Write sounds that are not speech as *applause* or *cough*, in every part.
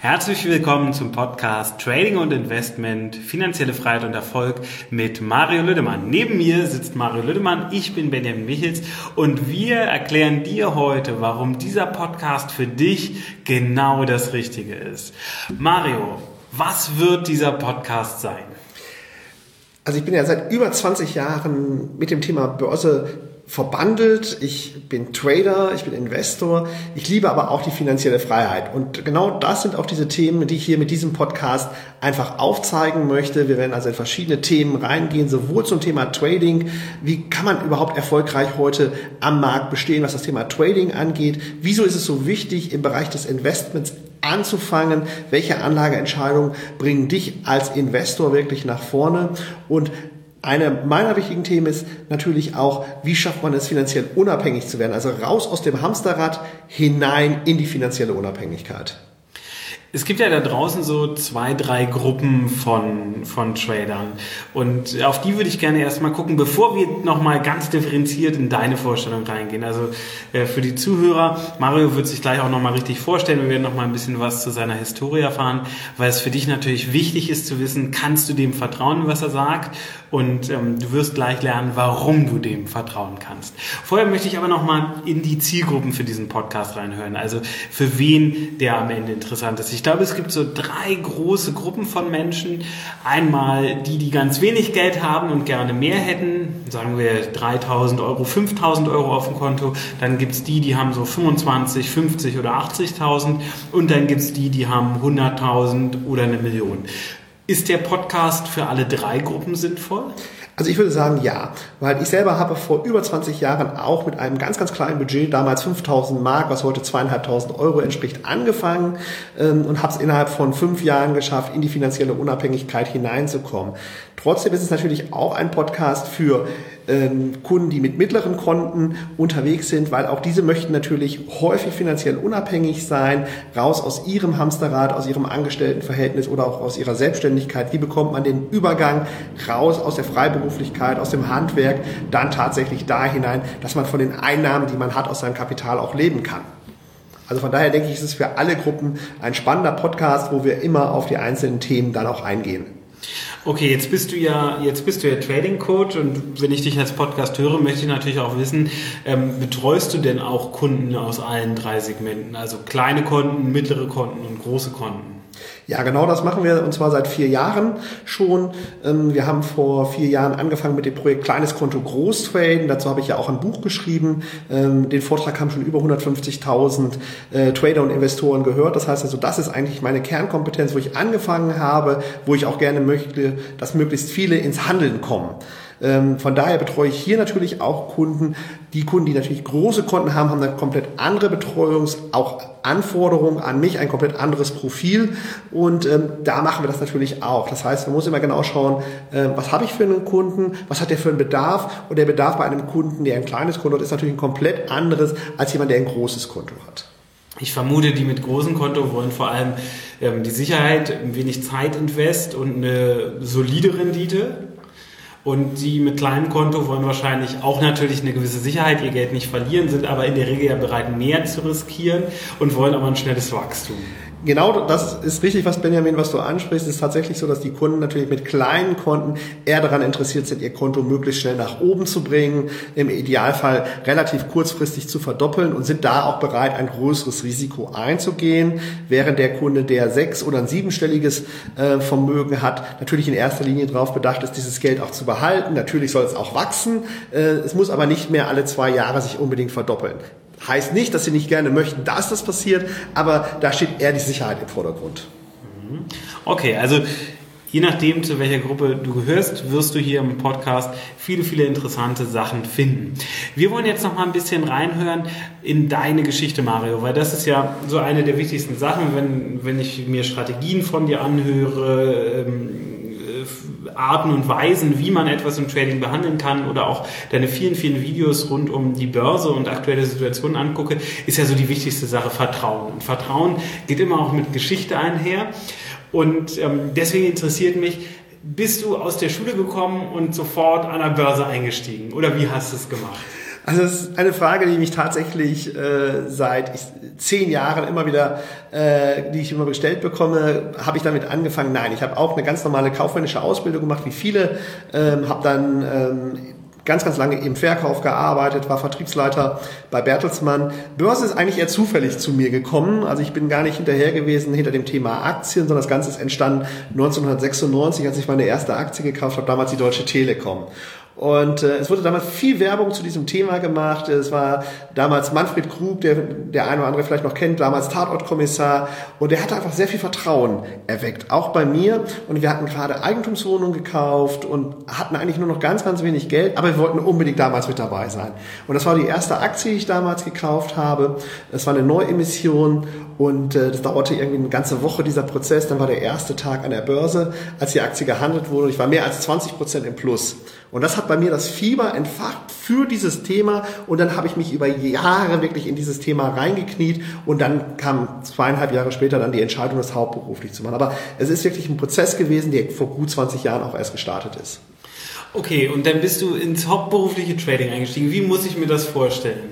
Herzlich willkommen zum Podcast Trading und Investment, finanzielle Freiheit und Erfolg mit Mario Lüdemann. Neben mir sitzt Mario Lüdemann, ich bin Benjamin Michels und wir erklären dir heute, warum dieser Podcast für dich genau das Richtige ist. Mario, was wird dieser Podcast sein? Also ich bin ja seit über 20 Jahren mit dem Thema Börse verbandelt, ich bin Trader, ich bin Investor, ich liebe aber auch die finanzielle Freiheit. Und genau das sind auch diese Themen, die ich hier mit diesem Podcast einfach aufzeigen möchte. Wir werden also in verschiedene Themen reingehen, sowohl zum Thema Trading, wie kann man überhaupt erfolgreich heute am Markt bestehen, was das Thema Trading angeht, wieso ist es so wichtig im Bereich des Investments anzufangen, welche Anlageentscheidungen bringen dich als Investor wirklich nach vorne? Und eine meiner wichtigen Themen ist natürlich auch, wie schafft man es finanziell unabhängig zu werden? Also raus aus dem Hamsterrad hinein in die finanzielle Unabhängigkeit. Es gibt ja da draußen so zwei, drei Gruppen von, von Tradern. Und auf die würde ich gerne erstmal gucken, bevor wir nochmal ganz differenziert in deine Vorstellung reingehen. Also äh, für die Zuhörer, Mario wird sich gleich auch nochmal richtig vorstellen. Wir werden nochmal ein bisschen was zu seiner Historie erfahren, weil es für dich natürlich wichtig ist zu wissen, kannst du dem vertrauen, was er sagt? Und ähm, du wirst gleich lernen, warum du dem vertrauen kannst. Vorher möchte ich aber nochmal in die Zielgruppen für diesen Podcast reinhören. Also für wen der am Ende interessant ist. Ich ich glaube, es gibt so drei große Gruppen von Menschen. Einmal die, die ganz wenig Geld haben und gerne mehr hätten, sagen wir 3000 Euro, 5000 Euro auf dem Konto. Dann gibt es die, die haben so 25, 50 oder 80.000. Und dann gibt es die, die haben 100.000 oder eine Million. Ist der Podcast für alle drei Gruppen sinnvoll? Also ich würde sagen ja, weil ich selber habe vor über 20 Jahren auch mit einem ganz, ganz kleinen Budget, damals 5000 Mark, was heute zweieinhalbtausend Euro entspricht, angefangen ähm, und habe es innerhalb von fünf Jahren geschafft, in die finanzielle Unabhängigkeit hineinzukommen. Trotzdem ist es natürlich auch ein Podcast für ähm, Kunden, die mit mittleren Konten unterwegs sind, weil auch diese möchten natürlich häufig finanziell unabhängig sein, raus aus ihrem Hamsterrad, aus ihrem Angestelltenverhältnis oder auch aus ihrer Selbstständigkeit. Wie bekommt man den Übergang raus aus der Freiberuflichkeit, aus dem Handwerk, dann tatsächlich da hinein, dass man von den Einnahmen, die man hat, aus seinem Kapital auch leben kann. Also von daher denke ich, ist es für alle Gruppen ein spannender Podcast, wo wir immer auf die einzelnen Themen dann auch eingehen. Okay, jetzt bist du ja, jetzt bist du ja Trading Coach und wenn ich dich als Podcast höre, möchte ich natürlich auch wissen, ähm, betreust du denn auch Kunden aus allen drei Segmenten? Also kleine Konten, mittlere Konten und große Konten? Ja, genau das machen wir und zwar seit vier Jahren schon. Ähm, wir haben vor vier Jahren angefangen mit dem Projekt Kleines Konto Groß Traden. Dazu habe ich ja auch ein Buch geschrieben. Ähm, den Vortrag haben schon über 150.000 äh, Trader und Investoren gehört. Das heißt also, das ist eigentlich meine Kernkompetenz, wo ich angefangen habe, wo ich auch gerne möchte, dass möglichst viele ins Handeln kommen. Ähm, von daher betreue ich hier natürlich auch Kunden. Die Kunden, die natürlich große Konten haben, haben eine komplett andere Betreuungs-, auch Anforderungen an mich, ein komplett anderes Profil. Und ähm, da machen wir das natürlich auch. Das heißt, man muss immer genau schauen, äh, was habe ich für einen Kunden, was hat der für einen Bedarf. Und der Bedarf bei einem Kunden, der ein kleines Konto hat, ist natürlich ein komplett anderes als jemand, der ein großes Konto hat. Ich vermute, die mit großem Konto wollen vor allem ähm, die Sicherheit, ein wenig Zeit invest und eine solide Rendite. Und die mit kleinem Konto wollen wahrscheinlich auch natürlich eine gewisse Sicherheit, ihr Geld nicht verlieren, sind aber in der Regel ja bereit, mehr zu riskieren und wollen aber ein schnelles Wachstum. Genau, das ist richtig, was Benjamin, was du ansprichst. Es ist tatsächlich so, dass die Kunden natürlich mit kleinen Konten eher daran interessiert sind, ihr Konto möglichst schnell nach oben zu bringen, im Idealfall relativ kurzfristig zu verdoppeln und sind da auch bereit, ein größeres Risiko einzugehen, während der Kunde, der sechs- oder ein siebenstelliges äh, Vermögen hat, natürlich in erster Linie darauf bedacht ist, dieses Geld auch zu behalten. Natürlich soll es auch wachsen. Äh, es muss aber nicht mehr alle zwei Jahre sich unbedingt verdoppeln. Heißt nicht, dass sie nicht gerne möchten, dass das passiert, aber da steht eher die Sicherheit im Vordergrund. Mhm. Okay, also je nachdem, zu welcher Gruppe du gehörst, wirst du hier im Podcast viele, viele interessante Sachen finden. Wir wollen jetzt noch mal ein bisschen reinhören in deine Geschichte, Mario, weil das ist ja so eine der wichtigsten Sachen, wenn, wenn ich mir Strategien von dir anhöre, ähm, Arten und Weisen, wie man etwas im Trading behandeln kann oder auch deine vielen, vielen Videos rund um die Börse und aktuelle Situationen angucke, ist ja so die wichtigste Sache Vertrauen. Und Vertrauen geht immer auch mit Geschichte einher. Und ähm, deswegen interessiert mich, bist du aus der Schule gekommen und sofort an der Börse eingestiegen? Oder wie hast du es gemacht? Also es ist eine Frage, die mich tatsächlich äh, seit ich, zehn Jahren immer wieder, äh, die ich immer gestellt bekomme, habe ich damit angefangen. Nein, ich habe auch eine ganz normale kaufmännische Ausbildung gemacht, wie viele, ähm, habe dann ähm, ganz, ganz lange im Verkauf gearbeitet, war Vertriebsleiter bei Bertelsmann. Börse ist eigentlich eher zufällig zu mir gekommen. Also ich bin gar nicht hinterher gewesen hinter dem Thema Aktien, sondern das Ganze ist entstanden 1996, als ich meine erste Aktie gekauft habe, damals die Deutsche Telekom. Und äh, es wurde damals viel Werbung zu diesem Thema gemacht. Es war damals Manfred Krug, der der eine oder andere vielleicht noch kennt, damals Tatortkommissar. Und der hatte einfach sehr viel Vertrauen erweckt, auch bei mir. Und wir hatten gerade Eigentumswohnungen gekauft und hatten eigentlich nur noch ganz, ganz wenig Geld, aber wir wollten unbedingt damals mit dabei sein. Und das war die erste Aktie, die ich damals gekauft habe. Es war eine Neuemission und äh, das dauerte irgendwie eine ganze Woche, dieser Prozess. Dann war der erste Tag an der Börse, als die Aktie gehandelt wurde. Ich war mehr als 20 Prozent im Plus. Und das hat bei mir das Fieber entfacht für dieses Thema. Und dann habe ich mich über Jahre wirklich in dieses Thema reingekniet. Und dann kam zweieinhalb Jahre später dann die Entscheidung, das hauptberuflich zu machen. Aber es ist wirklich ein Prozess gewesen, der vor gut 20 Jahren auch erst gestartet ist. Okay, und dann bist du ins hauptberufliche Trading eingestiegen. Wie muss ich mir das vorstellen?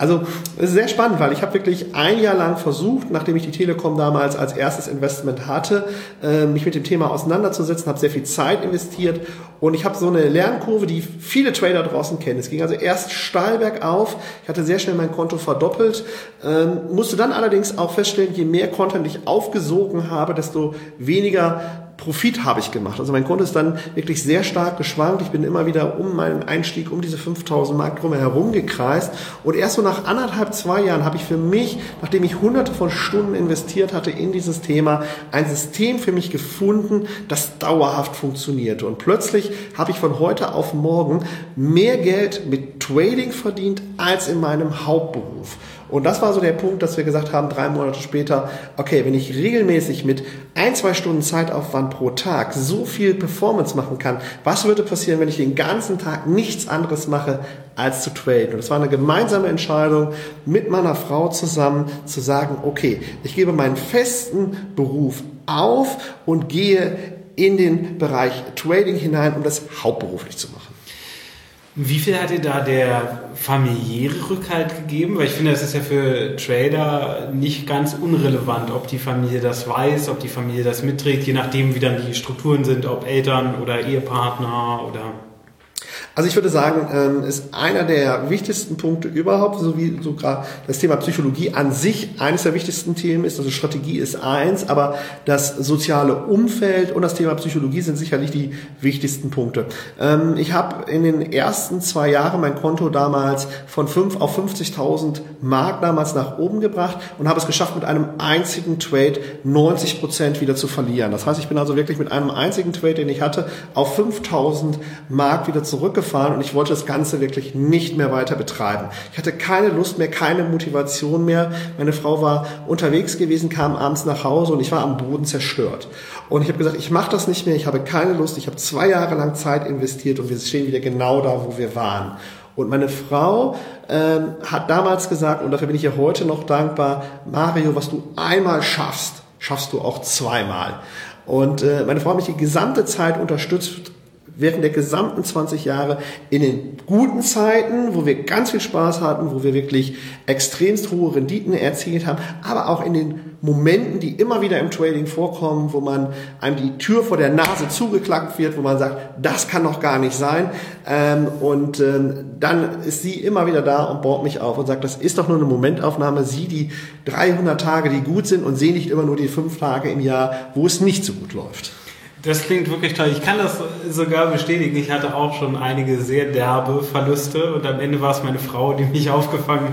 Also es ist sehr spannend, weil ich habe wirklich ein Jahr lang versucht, nachdem ich die Telekom damals als erstes Investment hatte, äh, mich mit dem Thema auseinanderzusetzen, habe sehr viel Zeit investiert und ich habe so eine Lernkurve, die viele Trader draußen kennen. Es ging also erst steil bergauf, ich hatte sehr schnell mein Konto verdoppelt, ähm, musste dann allerdings auch feststellen, je mehr Content ich aufgesogen habe, desto weniger Profit habe ich gemacht. Also mein Konto ist dann wirklich sehr stark geschwankt. Ich bin immer wieder um meinen Einstieg, um diese 5000 Mark drum herum gekreist. Und erst so nach anderthalb, zwei Jahren habe ich für mich, nachdem ich hunderte von Stunden investiert hatte in dieses Thema, ein System für mich gefunden, das dauerhaft funktionierte. Und plötzlich habe ich von heute auf morgen mehr Geld mit Trading verdient als in meinem Hauptberuf. Und das war so der Punkt, dass wir gesagt haben, drei Monate später, okay, wenn ich regelmäßig mit ein, zwei Stunden Zeitaufwand pro Tag so viel Performance machen kann, was würde passieren, wenn ich den ganzen Tag nichts anderes mache, als zu traden? Und das war eine gemeinsame Entscheidung mit meiner Frau zusammen zu sagen, okay, ich gebe meinen festen Beruf auf und gehe in den Bereich Trading hinein, um das hauptberuflich zu machen. Wie viel hat dir da der familiäre Rückhalt gegeben? Weil ich finde, das ist ja für Trader nicht ganz unrelevant, ob die Familie das weiß, ob die Familie das mitträgt, je nachdem, wie dann die Strukturen sind, ob Eltern oder Ehepartner oder also ich würde sagen, ähm, ist einer der wichtigsten Punkte überhaupt, so wie sogar das Thema Psychologie an sich eines der wichtigsten Themen ist. Also Strategie ist eins, aber das soziale Umfeld und das Thema Psychologie sind sicherlich die wichtigsten Punkte. Ähm, ich habe in den ersten zwei Jahren mein Konto damals von 5 auf 50.000 Mark damals nach oben gebracht und habe es geschafft, mit einem einzigen Trade 90 Prozent wieder zu verlieren. Das heißt, ich bin also wirklich mit einem einzigen Trade, den ich hatte, auf 5.000 Mark wieder zurückgekommen zurückgefahren und ich wollte das Ganze wirklich nicht mehr weiter betreiben. Ich hatte keine Lust mehr, keine Motivation mehr. Meine Frau war unterwegs gewesen, kam abends nach Hause und ich war am Boden zerstört. Und ich habe gesagt, ich mache das nicht mehr, ich habe keine Lust, ich habe zwei Jahre lang Zeit investiert und wir stehen wieder genau da, wo wir waren. Und meine Frau ähm, hat damals gesagt, und dafür bin ich ihr heute noch dankbar, Mario, was du einmal schaffst, schaffst du auch zweimal. Und äh, meine Frau hat mich die gesamte Zeit unterstützt, während der gesamten 20 Jahre in den guten Zeiten, wo wir ganz viel Spaß hatten, wo wir wirklich extremst hohe Renditen erzielt haben, aber auch in den Momenten, die immer wieder im Trading vorkommen, wo man einem die Tür vor der Nase zugeklackt wird, wo man sagt, das kann doch gar nicht sein. Ähm, und ähm, dann ist sie immer wieder da und baut mich auf und sagt, das ist doch nur eine Momentaufnahme. Sieh die 300 Tage, die gut sind und sehe nicht immer nur die fünf Tage im Jahr, wo es nicht so gut läuft. Das klingt wirklich toll. Ich kann das sogar bestätigen. Ich hatte auch schon einige sehr derbe Verluste und am Ende war es meine Frau, die mich aufgefangen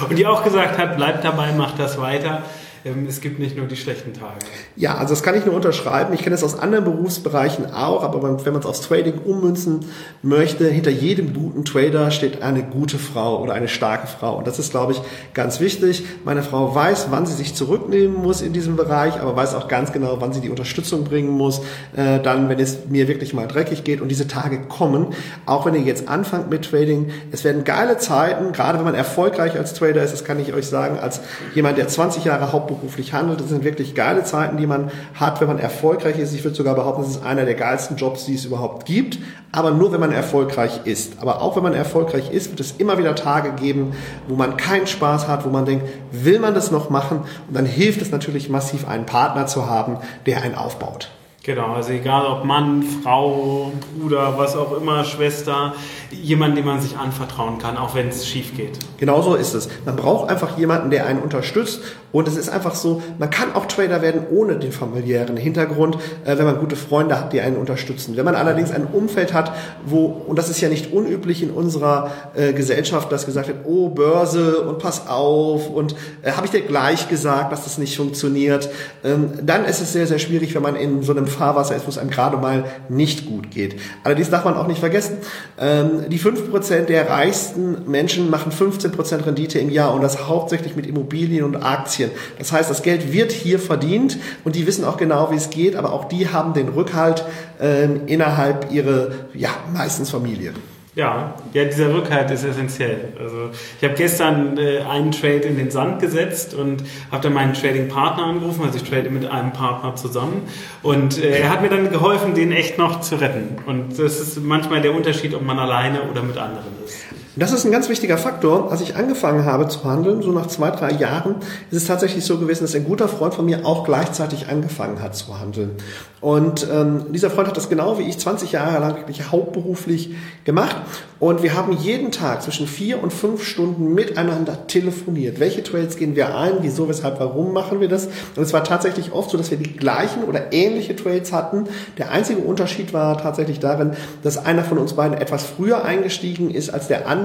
hat und die auch gesagt hat, bleib dabei, mach das weiter. Ähm, es gibt nicht nur die schlechten Tage. Ja, also das kann ich nur unterschreiben. Ich kenne es aus anderen Berufsbereichen auch, aber wenn man es aufs Trading ummünzen möchte, hinter jedem guten Trader steht eine gute Frau oder eine starke Frau. Und das ist, glaube ich, ganz wichtig. Meine Frau weiß, wann sie sich zurücknehmen muss in diesem Bereich, aber weiß auch ganz genau, wann sie die Unterstützung bringen muss, äh, dann, wenn es mir wirklich mal dreckig geht. Und diese Tage kommen, auch wenn ihr jetzt anfangt mit Trading. Es werden geile Zeiten, gerade wenn man erfolgreich als Trader ist, das kann ich euch sagen, als jemand, der 20 Jahre Haupt hauptberuflich handelt. Das sind wirklich geile Zeiten, die man hat, wenn man erfolgreich ist. Ich würde sogar behaupten, das ist einer der geilsten Jobs, die es überhaupt gibt. Aber nur, wenn man erfolgreich ist. Aber auch wenn man erfolgreich ist, wird es immer wieder Tage geben, wo man keinen Spaß hat, wo man denkt, will man das noch machen? Und dann hilft es natürlich massiv, einen Partner zu haben, der einen aufbaut. Genau, also egal ob Mann, Frau, Bruder, was auch immer, Schwester, jemand, dem man sich anvertrauen kann, auch wenn es schief geht. Genau so ist es. Man braucht einfach jemanden, der einen unterstützt. Und es ist einfach so, man kann auch Trader werden ohne den familiären Hintergrund, äh, wenn man gute Freunde hat, die einen unterstützen. Wenn man allerdings ein Umfeld hat, wo, und das ist ja nicht unüblich in unserer äh, Gesellschaft, dass gesagt wird, oh, Börse und pass auf und äh, habe ich dir gleich gesagt, dass das nicht funktioniert, ähm, dann ist es sehr, sehr schwierig, wenn man in so einem Fahrwasser ist, wo es einem gerade mal nicht gut geht. Allerdings darf man auch nicht vergessen, ähm, die 5% der reichsten Menschen machen 15% Rendite im Jahr und das hauptsächlich mit Immobilien und Aktien. Das heißt, das Geld wird hier verdient und die wissen auch genau, wie es geht, aber auch die haben den Rückhalt ähm, innerhalb ihrer, ja, meistens Familie. Ja, ja, dieser Rückhalt ist essentiell. Also ich habe gestern äh, einen Trade in den Sand gesetzt und habe dann meinen Trading-Partner angerufen, also ich trade mit einem Partner zusammen und äh, er hat mir dann geholfen, den echt noch zu retten. Und das ist manchmal der Unterschied, ob man alleine oder mit anderen ist. Das ist ein ganz wichtiger Faktor. Als ich angefangen habe zu handeln, so nach zwei, drei Jahren, ist es tatsächlich so gewesen, dass ein guter Freund von mir auch gleichzeitig angefangen hat zu handeln. Und ähm, dieser Freund hat das genau wie ich 20 Jahre lang wirklich hauptberuflich gemacht. Und wir haben jeden Tag zwischen vier und fünf Stunden miteinander telefoniert. Welche Trades gehen wir ein? Wieso, weshalb, warum machen wir das? Und es war tatsächlich oft so, dass wir die gleichen oder ähnliche Trades hatten. Der einzige Unterschied war tatsächlich darin, dass einer von uns beiden etwas früher eingestiegen ist als der andere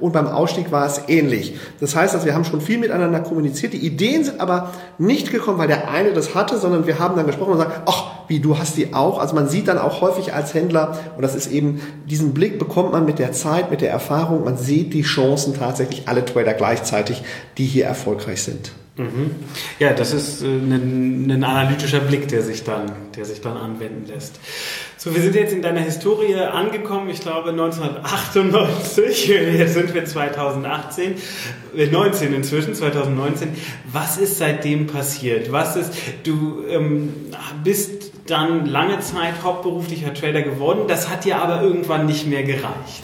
und beim Ausstieg war es ähnlich. Das heißt, dass wir haben schon viel miteinander kommuniziert. Die Ideen sind aber nicht gekommen, weil der eine das hatte, sondern wir haben dann gesprochen und gesagt, ach, wie du hast die auch. Also man sieht dann auch häufig als Händler, und das ist eben, diesen Blick bekommt man mit der Zeit, mit der Erfahrung, man sieht die Chancen tatsächlich alle Trader gleichzeitig, die hier erfolgreich sind. Mhm. Ja, das ist äh, ein, ein, analytischer Blick, der sich, dann, der sich dann anwenden lässt. So, wir sind jetzt in deiner Historie angekommen, ich glaube 1998, jetzt *laughs* sind wir 2018, 19 äh, inzwischen, 2019. Was ist seitdem passiert? Was ist, du ähm, bist dann lange Zeit hauptberuflicher Trader geworden, das hat dir aber irgendwann nicht mehr gereicht.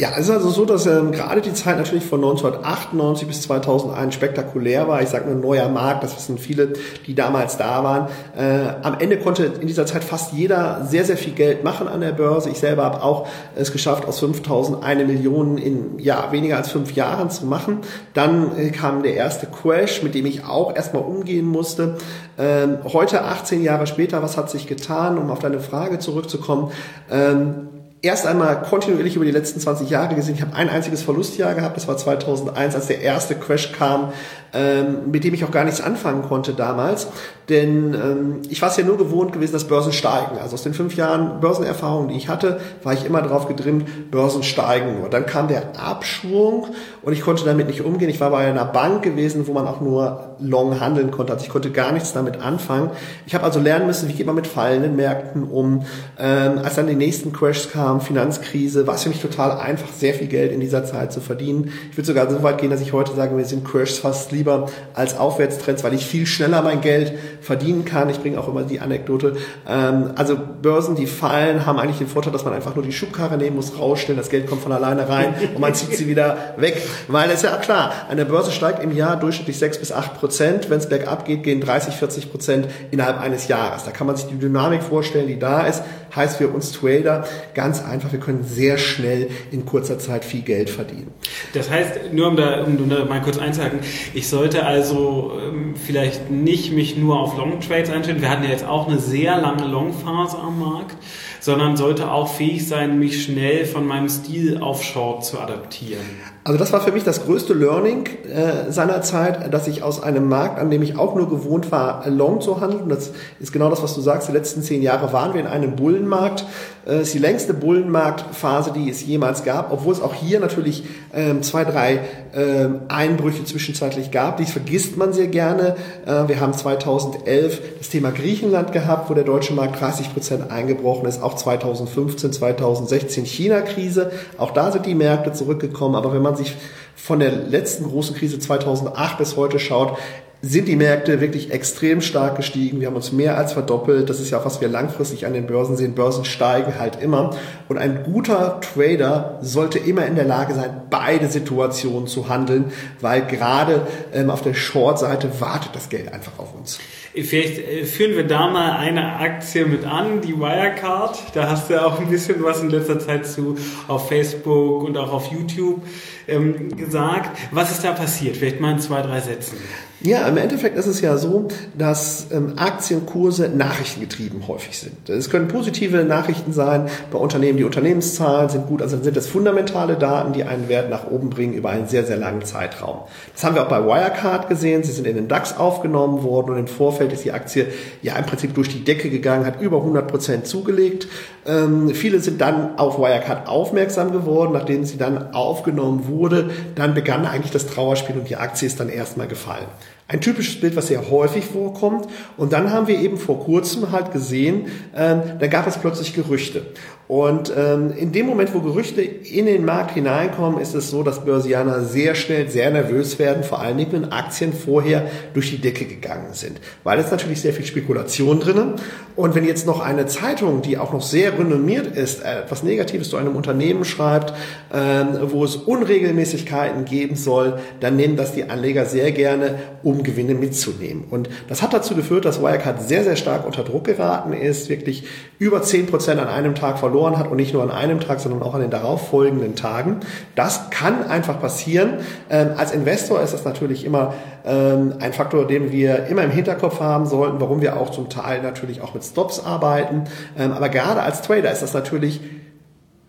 Ja, es ist also so, dass ähm, gerade die Zeit natürlich von 1998 bis 2001 spektakulär war. Ich sage nur neuer Markt, das wissen viele, die damals da waren. Äh, am Ende konnte in dieser Zeit fast jeder sehr, sehr viel Geld machen an der Börse. Ich selber habe auch es geschafft, aus 5000 eine Million in ja, weniger als fünf Jahren zu machen. Dann äh, kam der erste Crash, mit dem ich auch erstmal umgehen musste. Ähm, heute, 18 Jahre später, was hat sich getan, um auf deine Frage zurückzukommen? Ähm, erst einmal kontinuierlich über die letzten 20 Jahre gesehen. Ich habe ein einziges Verlustjahr gehabt, das war 2001, als der erste Crash kam, ähm, mit dem ich auch gar nichts anfangen konnte damals. Denn ähm, ich war es ja nur gewohnt gewesen, dass Börsen steigen. Also aus den fünf Jahren Börsenerfahrung, die ich hatte, war ich immer darauf getrimmt, Börsen steigen nur. Dann kam der Abschwung und ich konnte damit nicht umgehen. Ich war bei einer Bank gewesen, wo man auch nur long handeln konnte. Also ich konnte gar nichts damit anfangen. Ich habe also lernen müssen, wie geht man mit fallenden Märkten um. Ähm, als dann die nächsten Crashs kamen, Finanzkrise, war es für mich total einfach, sehr viel Geld in dieser Zeit zu verdienen. Ich würde sogar so weit gehen, dass ich heute sage, wir sind Crashs fast lieber als Aufwärtstrends, weil ich viel schneller mein Geld verdienen kann. Ich bringe auch immer die Anekdote. Ähm, also Börsen, die fallen, haben eigentlich den Vorteil, dass man einfach nur die Schubkarre nehmen muss, rausstellen, das Geld kommt von alleine rein *laughs* und man zieht sie wieder weg. Weil es ist ja klar, eine Börse steigt im Jahr durchschnittlich 6 bis 8 Prozent. Wenn es bergab geht, gehen 30, 40 Prozent innerhalb eines Jahres. Da kann man sich die Dynamik vorstellen, die da ist. Heißt für uns Trader ganz einfach, wir können sehr schnell in kurzer Zeit viel Geld verdienen. Das heißt, nur um da, um da mal kurz einzuhaken, ich sollte also ähm, vielleicht nicht mich nur auf Long Trades einstellen. Wir hatten ja jetzt auch eine sehr lange Long Phase am Markt sondern sollte auch fähig sein, mich schnell von meinem Stil auf Short zu adaptieren. Also das war für mich das größte Learning äh, seinerzeit, dass ich aus einem Markt, an dem ich auch nur gewohnt war, long zu handeln, das ist genau das, was du sagst, die letzten zehn Jahre waren wir in einem Bullenmarkt, äh, ist die längste Bullenmarktphase, die es jemals gab, obwohl es auch hier natürlich ähm, zwei, drei ähm, Einbrüche zwischenzeitlich gab. Dies vergisst man sehr gerne. Äh, wir haben 2011 das Thema Griechenland gehabt, wo der deutsche Markt 30 Prozent eingebrochen ist. Auch 2015, 2016 China-Krise. Auch da sind die Märkte zurückgekommen. Aber wenn man sich von der letzten großen Krise 2008 bis heute schaut, sind die Märkte wirklich extrem stark gestiegen. Wir haben uns mehr als verdoppelt. Das ist ja auch, was wir langfristig an den Börsen sehen. Börsen steigen halt immer. Und ein guter Trader sollte immer in der Lage sein, beide Situationen zu handeln, weil gerade ähm, auf der Short-Seite wartet das Geld einfach auf uns. Vielleicht äh, führen wir da mal eine Aktie mit an, die Wirecard. Da hast du ja auch ein bisschen was in letzter Zeit zu auf Facebook und auch auf YouTube ähm, gesagt. Was ist da passiert? Vielleicht mal in zwei, drei Sätzen. Ja, im Endeffekt ist es ja so, dass ähm, Aktienkurse nachrichtengetrieben häufig sind. Es können positive Nachrichten sein bei Unternehmen, die Unternehmenszahlen sind gut, also sind das fundamentale Daten, die einen Wert nach oben bringen über einen sehr, sehr langen Zeitraum. Das haben wir auch bei Wirecard gesehen. Sie sind in den DAX aufgenommen worden und im Vorfeld ist die Aktie ja im Prinzip durch die Decke gegangen, hat über 100 Prozent zugelegt. Ähm, viele sind dann auf Wirecard aufmerksam geworden, nachdem sie dann aufgenommen wurde. Dann begann eigentlich das Trauerspiel und die Aktie ist dann erstmal gefallen. Ein typisches Bild, was sehr häufig vorkommt. Und dann haben wir eben vor kurzem halt gesehen, ähm, da gab es plötzlich Gerüchte. Und ähm, in dem Moment, wo Gerüchte in den Markt hineinkommen, ist es so, dass Börsianer sehr schnell sehr nervös werden, vor allen Dingen, wenn Aktien vorher durch die Decke gegangen sind. Weil es natürlich sehr viel Spekulation drinnen. Und wenn jetzt noch eine Zeitung, die auch noch sehr renommiert ist, etwas Negatives zu einem Unternehmen schreibt, ähm, wo es Unregelmäßigkeiten geben soll, dann nehmen das die Anleger sehr gerne, um Gewinne mitzunehmen. Und das hat dazu geführt, dass Wirecard sehr, sehr stark unter Druck geraten ist, wirklich über zehn Prozent an einem Tag verloren verloren hat und nicht nur an einem Tag, sondern auch an den darauffolgenden Tagen. Das kann einfach passieren. Ähm, als Investor ist das natürlich immer ähm, ein Faktor, den wir immer im Hinterkopf haben sollten, warum wir auch zum Teil natürlich auch mit Stops arbeiten. Ähm, aber gerade als Trader ist das natürlich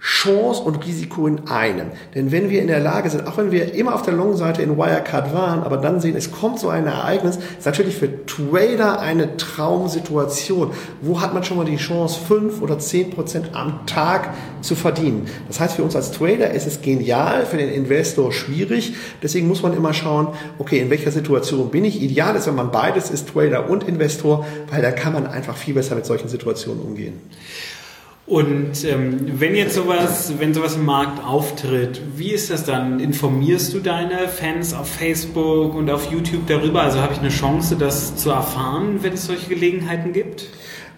Chance und Risiko in einem. Denn wenn wir in der Lage sind, auch wenn wir immer auf der Long-Seite in Wirecard waren, aber dann sehen, es kommt so ein Ereignis, ist natürlich für Trader eine Traumsituation. Wo hat man schon mal die Chance, fünf oder zehn Prozent am Tag zu verdienen? Das heißt, für uns als Trader ist es genial, für den Investor schwierig. Deswegen muss man immer schauen, okay, in welcher Situation bin ich? Ideal ist, wenn man beides ist, Trader und Investor, weil da kann man einfach viel besser mit solchen Situationen umgehen. Und ähm, wenn jetzt sowas, wenn sowas im Markt auftritt, wie ist das dann? Informierst du deine Fans auf Facebook und auf YouTube darüber? Also habe ich eine Chance, das zu erfahren, wenn es solche Gelegenheiten gibt?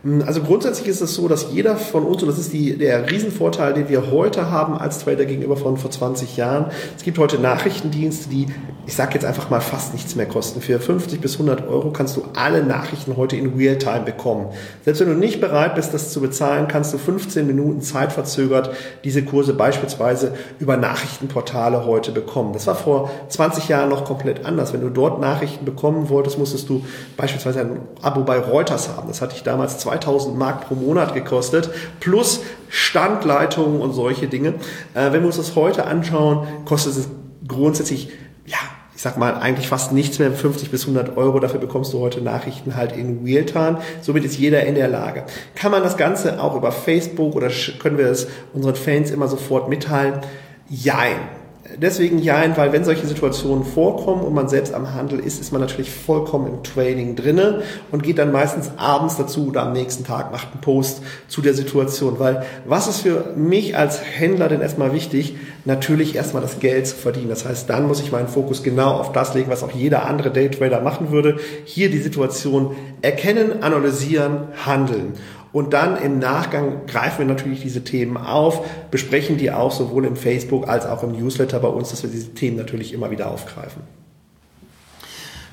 Hm, also grundsätzlich ist es so, dass jeder von uns, und das ist die, der Riesenvorteil, den wir heute haben als Trader gegenüber von vor 20 Jahren, es gibt heute Nachrichtendienste, die, ich sage jetzt einfach mal, fast nichts mehr kosten. Für 50 bis 100 Euro kannst du alle Nachrichten heute in Realtime bekommen. Selbst wenn du nicht bereit bist, das zu bezahlen, kannst du 15 Minuten zeitverzögert diese Kurse beispielsweise über Nachrichtenportale heute bekommen. Das war vor 20 Jahren noch komplett anders. Wenn du dort Nachrichten bekommen wolltest, musstest du beispielsweise ein Abo bei Reuters haben. Das hatte ich damals 2000 Mark pro Monat gekostet, plus Standleitungen und solche Dinge. Äh, wenn wir uns das heute anschauen, kostet es grundsätzlich, ja, ich sag mal, eigentlich fast nichts mehr, 50 bis 100 Euro. Dafür bekommst du heute Nachrichten halt in Realtime. Somit ist jeder in der Lage. Kann man das Ganze auch über Facebook oder können wir es unseren Fans immer sofort mitteilen? Jein. Deswegen ja, weil wenn solche Situationen vorkommen und man selbst am Handel ist, ist man natürlich vollkommen im Trading drinne und geht dann meistens abends dazu oder am nächsten Tag macht einen Post zu der Situation. Weil was ist für mich als Händler denn erstmal wichtig? Natürlich erstmal das Geld zu verdienen. Das heißt, dann muss ich meinen Fokus genau auf das legen, was auch jeder andere Daytrader machen würde. Hier die Situation erkennen, analysieren, handeln. Und dann im Nachgang greifen wir natürlich diese Themen auf, besprechen die auch sowohl im Facebook als auch im Newsletter bei uns, dass wir diese Themen natürlich immer wieder aufgreifen.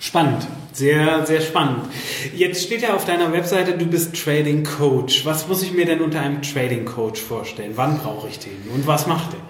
Spannend, sehr, sehr spannend. Jetzt steht ja auf deiner Webseite, du bist Trading Coach. Was muss ich mir denn unter einem Trading Coach vorstellen? Wann brauche ich den und was macht der?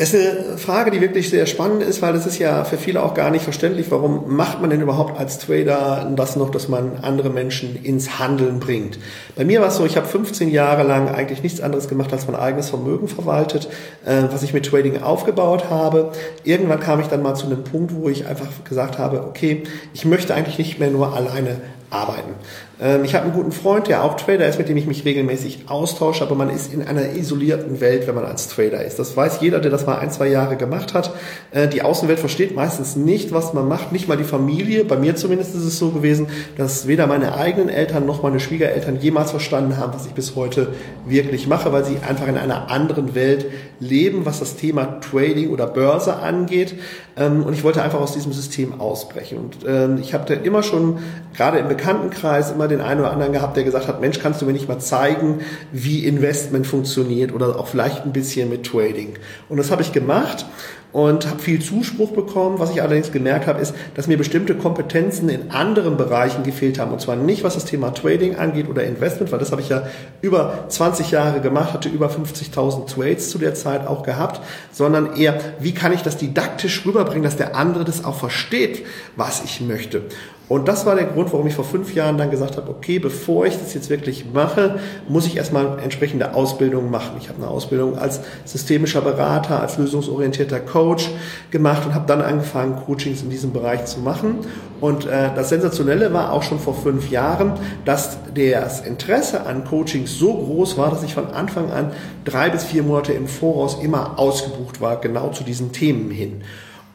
Ist eine Frage, die wirklich sehr spannend ist, weil es ist ja für viele auch gar nicht verständlich, warum macht man denn überhaupt als Trader das noch, dass man andere Menschen ins Handeln bringt. Bei mir war es so, ich habe 15 Jahre lang eigentlich nichts anderes gemacht, als mein eigenes Vermögen verwaltet, äh, was ich mit Trading aufgebaut habe. Irgendwann kam ich dann mal zu einem Punkt, wo ich einfach gesagt habe, okay, ich möchte eigentlich nicht mehr nur alleine arbeiten. Ähm, ich habe einen guten Freund, der auch Trader ist, mit dem ich mich regelmäßig austausche, aber man ist in einer isolierten Welt, wenn man als Trader ist. Das weiß jeder, der das mal ein, zwei Jahre gemacht hat. Äh, die Außenwelt versteht meistens nicht, was man macht, nicht mal die Familie. Bei mir zumindest ist es so gewesen, dass weder meine eigenen Eltern noch meine Schwiegereltern jemals verstanden haben, was ich bis heute wirklich mache, weil sie einfach in einer anderen Welt leben, was das Thema Trading oder Börse angeht. Ähm, und ich wollte einfach aus diesem System ausbrechen. Und ähm, ich habe da immer schon, gerade im Bekanntenkreis, immer den einen oder anderen gehabt, der gesagt hat, Mensch, kannst du mir nicht mal zeigen, wie Investment funktioniert oder auch vielleicht ein bisschen mit Trading. Und das habe ich gemacht und habe viel Zuspruch bekommen. Was ich allerdings gemerkt habe, ist, dass mir bestimmte Kompetenzen in anderen Bereichen gefehlt haben. Und zwar nicht, was das Thema Trading angeht oder Investment, weil das habe ich ja über 20 Jahre gemacht, hatte über 50.000 Trades zu der Zeit auch gehabt, sondern eher, wie kann ich das didaktisch rüberbringen, dass der andere das auch versteht, was ich möchte. Und das war der Grund, warum ich vor fünf Jahren dann gesagt habe, okay, bevor ich das jetzt wirklich mache, muss ich erstmal entsprechende Ausbildung machen. Ich habe eine Ausbildung als systemischer Berater, als lösungsorientierter Coach gemacht und habe dann angefangen, Coachings in diesem Bereich zu machen. Und äh, das Sensationelle war auch schon vor fünf Jahren, dass das Interesse an Coachings so groß war, dass ich von Anfang an drei bis vier Monate im Voraus immer ausgebucht war, genau zu diesen Themen hin.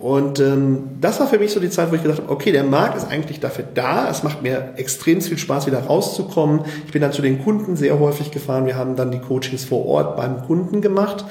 Und ähm, das war für mich so die Zeit, wo ich gedacht habe, okay, der Markt ist eigentlich dafür da. Es macht mir extrem viel Spaß, wieder rauszukommen. Ich bin dann zu den Kunden sehr häufig gefahren. Wir haben dann die Coachings vor Ort beim Kunden gemacht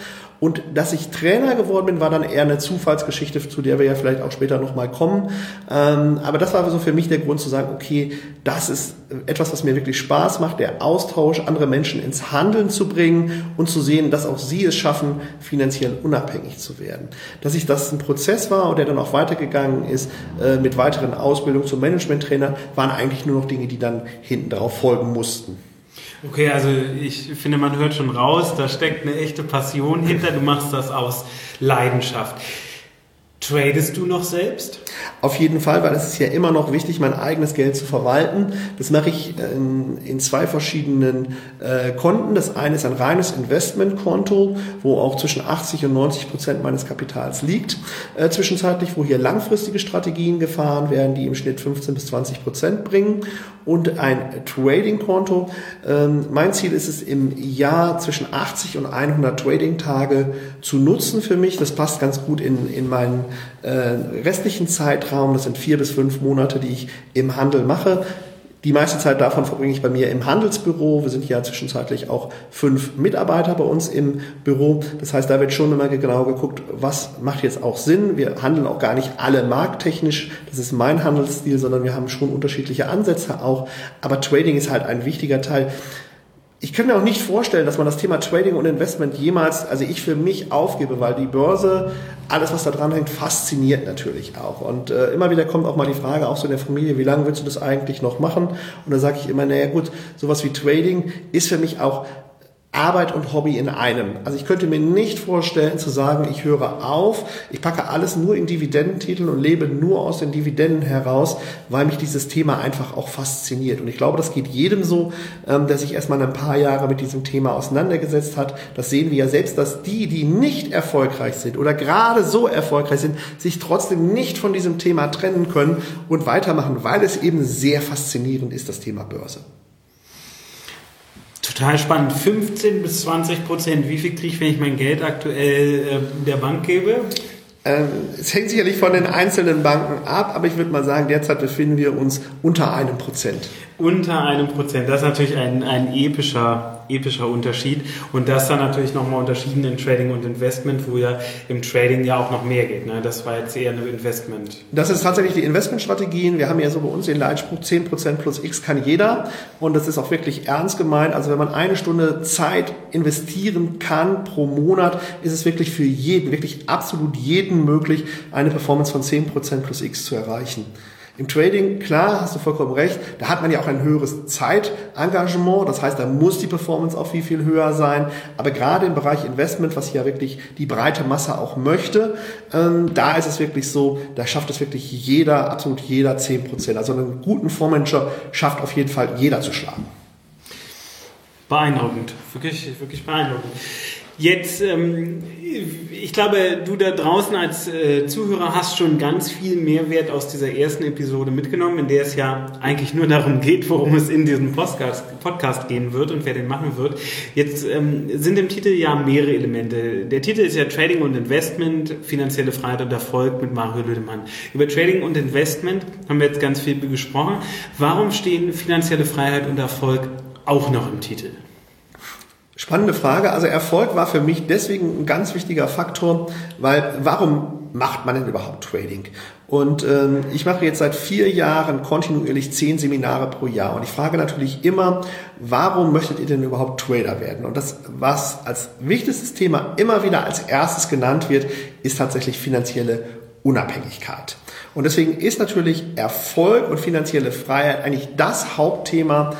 und dass ich Trainer geworden bin, war dann eher eine Zufallsgeschichte, zu der wir ja vielleicht auch später nochmal kommen. Ähm, aber das war so für mich der Grund zu sagen, okay, das ist etwas, was mir wirklich Spaß macht, der Austausch, andere Menschen ins Handeln zu bringen und zu sehen, dass auch sie es schaffen, finanziell unabhängig zu werden. Dass ich das ein Prozess war und der dann auch weitergegangen ist äh, mit weiteren Ausbildungen zum Managementtrainer, waren eigentlich nur noch Dinge, die dann hinten darauf folgen mussten. Okay, also ich finde, man hört schon raus, da steckt eine echte Passion hinter. Du machst das aus Leidenschaft. Tradest du noch selbst? Auf jeden Fall, weil es ist ja immer noch wichtig, mein eigenes Geld zu verwalten. Das mache ich in, in zwei verschiedenen äh, Konten. Das eine ist ein reines Investmentkonto, wo auch zwischen 80 und 90 Prozent meines Kapitals liegt. Äh, zwischenzeitlich, wo hier langfristige Strategien gefahren werden, die im Schnitt 15 bis 20 Prozent bringen. Und ein Trading-Konto. Ähm, mein Ziel ist es, im Jahr zwischen 80 und 100 Trading-Tage zu nutzen für mich. Das passt ganz gut in, in meinen äh, restlichen Zeitraum, das sind vier bis fünf Monate, die ich im Handel mache. Die meiste Zeit davon verbringe ich bei mir im Handelsbüro. Wir sind ja zwischenzeitlich auch fünf Mitarbeiter bei uns im Büro. Das heißt, da wird schon immer genau geguckt, was macht jetzt auch Sinn. Wir handeln auch gar nicht alle markttechnisch. Das ist mein Handelsstil, sondern wir haben schon unterschiedliche Ansätze auch. Aber Trading ist halt ein wichtiger Teil ich kann mir auch nicht vorstellen, dass man das Thema Trading und Investment jemals, also ich für mich aufgebe, weil die Börse, alles was da dran hängt, fasziniert natürlich auch. Und äh, immer wieder kommt auch mal die Frage, auch so in der Familie, wie lange willst du das eigentlich noch machen? Und da sage ich immer, naja gut, sowas wie Trading ist für mich auch Arbeit und Hobby in einem. Also ich könnte mir nicht vorstellen zu sagen, ich höre auf, ich packe alles nur in Dividendentitel und lebe nur aus den Dividenden heraus, weil mich dieses Thema einfach auch fasziniert. Und ich glaube, das geht jedem so, ähm, der sich erstmal ein paar Jahre mit diesem Thema auseinandergesetzt hat. Das sehen wir ja selbst, dass die, die nicht erfolgreich sind oder gerade so erfolgreich sind, sich trotzdem nicht von diesem Thema trennen können und weitermachen, weil es eben sehr faszinierend ist, das Thema Börse. Total spannend. 15 bis 20 Prozent. Wie viel kriege ich, wenn ich mein Geld aktuell äh, der Bank gebe? Ähm, es hängt sicherlich von den einzelnen Banken ab, aber ich würde mal sagen, derzeit befinden wir uns unter einem Prozent. Unter einem Prozent. Das ist natürlich ein, ein epischer, epischer Unterschied. Und das dann natürlich nochmal unterschieden in Trading und Investment, wo ja im Trading ja auch noch mehr geht. Ne? Das war jetzt eher eine Investment. Das ist tatsächlich die Investmentstrategien. Wir haben ja so bei uns den Leitspruch 10% plus X kann jeder. Und das ist auch wirklich ernst gemeint. Also wenn man eine Stunde Zeit investieren kann pro Monat, ist es wirklich für jeden, wirklich absolut jeden möglich, eine Performance von 10% plus X zu erreichen. Im Trading, klar, hast du vollkommen recht, da hat man ja auch ein höheres Zeitengagement, das heißt, da muss die Performance auch viel, viel höher sein. Aber gerade im Bereich Investment, was ja wirklich die breite Masse auch möchte, ähm, da ist es wirklich so, da schafft es wirklich jeder, absolut jeder 10%. Also einen guten Fondsmanager schafft auf jeden Fall jeder zu schlagen. Beeindruckend, wirklich, wirklich beeindruckend. Jetzt, ähm, ich glaube, du da draußen als äh, Zuhörer hast schon ganz viel Mehrwert aus dieser ersten Episode mitgenommen, in der es ja eigentlich nur darum geht, worum es in diesem Podcast, Podcast gehen wird und wer den machen wird. Jetzt ähm, sind im Titel ja mehrere Elemente. Der Titel ist ja Trading und Investment, finanzielle Freiheit und Erfolg mit Mario Lüdemann. Über Trading und Investment haben wir jetzt ganz viel gesprochen. Warum stehen finanzielle Freiheit und Erfolg auch noch im Titel? Spannende Frage. Also Erfolg war für mich deswegen ein ganz wichtiger Faktor, weil warum macht man denn überhaupt Trading? Und ähm, ich mache jetzt seit vier Jahren kontinuierlich zehn Seminare pro Jahr. Und ich frage natürlich immer, warum möchtet ihr denn überhaupt Trader werden? Und das, was als wichtigstes Thema immer wieder als erstes genannt wird, ist tatsächlich finanzielle Unabhängigkeit. Und deswegen ist natürlich Erfolg und finanzielle Freiheit eigentlich das Hauptthema,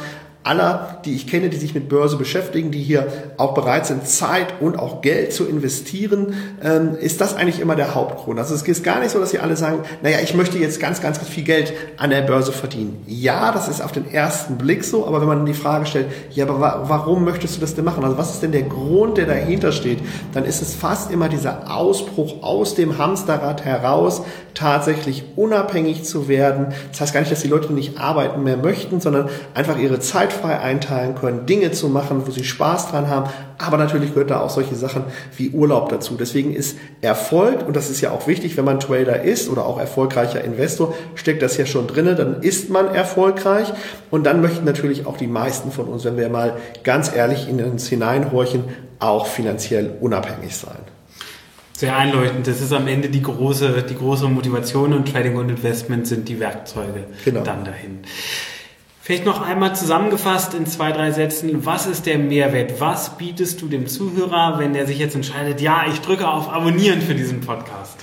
aller, die ich kenne, die sich mit Börse beschäftigen, die hier auch bereit sind, Zeit und auch Geld zu investieren, ähm, ist das eigentlich immer der Hauptgrund. Also es ist gar nicht so, dass sie alle sagen, naja, ich möchte jetzt ganz, ganz, ganz viel Geld an der Börse verdienen. Ja, das ist auf den ersten Blick so, aber wenn man die Frage stellt, ja, aber wa warum möchtest du das denn machen? Also was ist denn der Grund, der dahinter steht? Dann ist es fast immer dieser Ausbruch aus dem Hamsterrad heraus, tatsächlich unabhängig zu werden. Das heißt gar nicht, dass die Leute nicht arbeiten mehr möchten, sondern einfach ihre Zeit frei einteilen können, Dinge zu machen, wo sie Spaß dran haben. Aber natürlich gehört da auch solche Sachen wie Urlaub dazu. Deswegen ist Erfolg, und das ist ja auch wichtig, wenn man Trader ist oder auch erfolgreicher Investor, steckt das ja schon drinne, dann ist man erfolgreich. Und dann möchten natürlich auch die meisten von uns, wenn wir mal ganz ehrlich in uns hineinhorchen, auch finanziell unabhängig sein. Sehr einleuchtend. Das ist am Ende die große, die große Motivation und Trading und Investment sind die Werkzeuge genau. dann dahin. Vielleicht noch einmal zusammengefasst in zwei, drei Sätzen. Was ist der Mehrwert? Was bietest du dem Zuhörer, wenn er sich jetzt entscheidet, ja, ich drücke auf Abonnieren für diesen Podcast?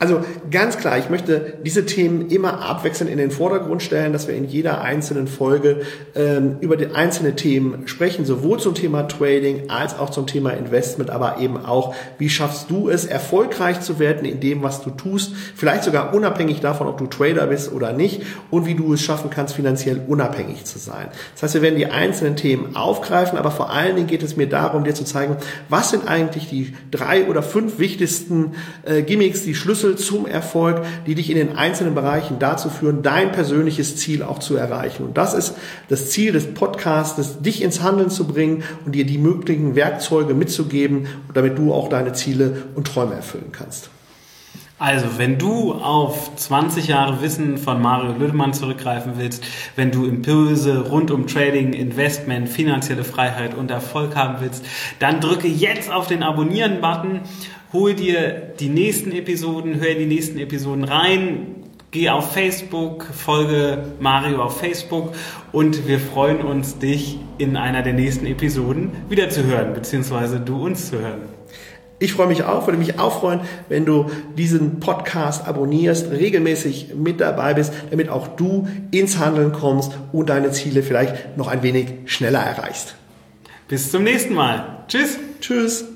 Also ganz klar, ich möchte diese Themen immer abwechselnd in den Vordergrund stellen, dass wir in jeder einzelnen Folge ähm, über die einzelnen Themen sprechen, sowohl zum Thema Trading als auch zum Thema Investment, aber eben auch, wie schaffst du es, erfolgreich zu werden in dem, was du tust, vielleicht sogar unabhängig davon, ob du Trader bist oder nicht, und wie du es schaffen kannst, finanziell unabhängig zu sein. Das heißt, wir werden die einzelnen Themen aufgreifen, aber vor allen Dingen geht es mir darum, dir zu zeigen, was sind eigentlich die drei oder fünf wichtigsten äh, Gimmicks, die Schlüssel Schlüssel zum Erfolg, die dich in den einzelnen Bereichen dazu führen, dein persönliches Ziel auch zu erreichen. Und das ist das Ziel des Podcasts, dich ins Handeln zu bringen und dir die möglichen Werkzeuge mitzugeben, damit du auch deine Ziele und Träume erfüllen kannst. Also, wenn du auf 20 Jahre Wissen von Mario Lüdemann zurückgreifen willst, wenn du Impulse rund um Trading, Investment, finanzielle Freiheit und Erfolg haben willst, dann drücke jetzt auf den Abonnieren-Button hol dir die nächsten Episoden, hör in die nächsten Episoden rein, geh auf Facebook, folge Mario auf Facebook und wir freuen uns, dich in einer der nächsten Episoden wieder zu hören, beziehungsweise du uns zu hören. Ich freue mich auch, würde mich auch freuen, wenn du diesen Podcast abonnierst, regelmäßig mit dabei bist, damit auch du ins Handeln kommst und deine Ziele vielleicht noch ein wenig schneller erreichst. Bis zum nächsten Mal. Tschüss. Tschüss.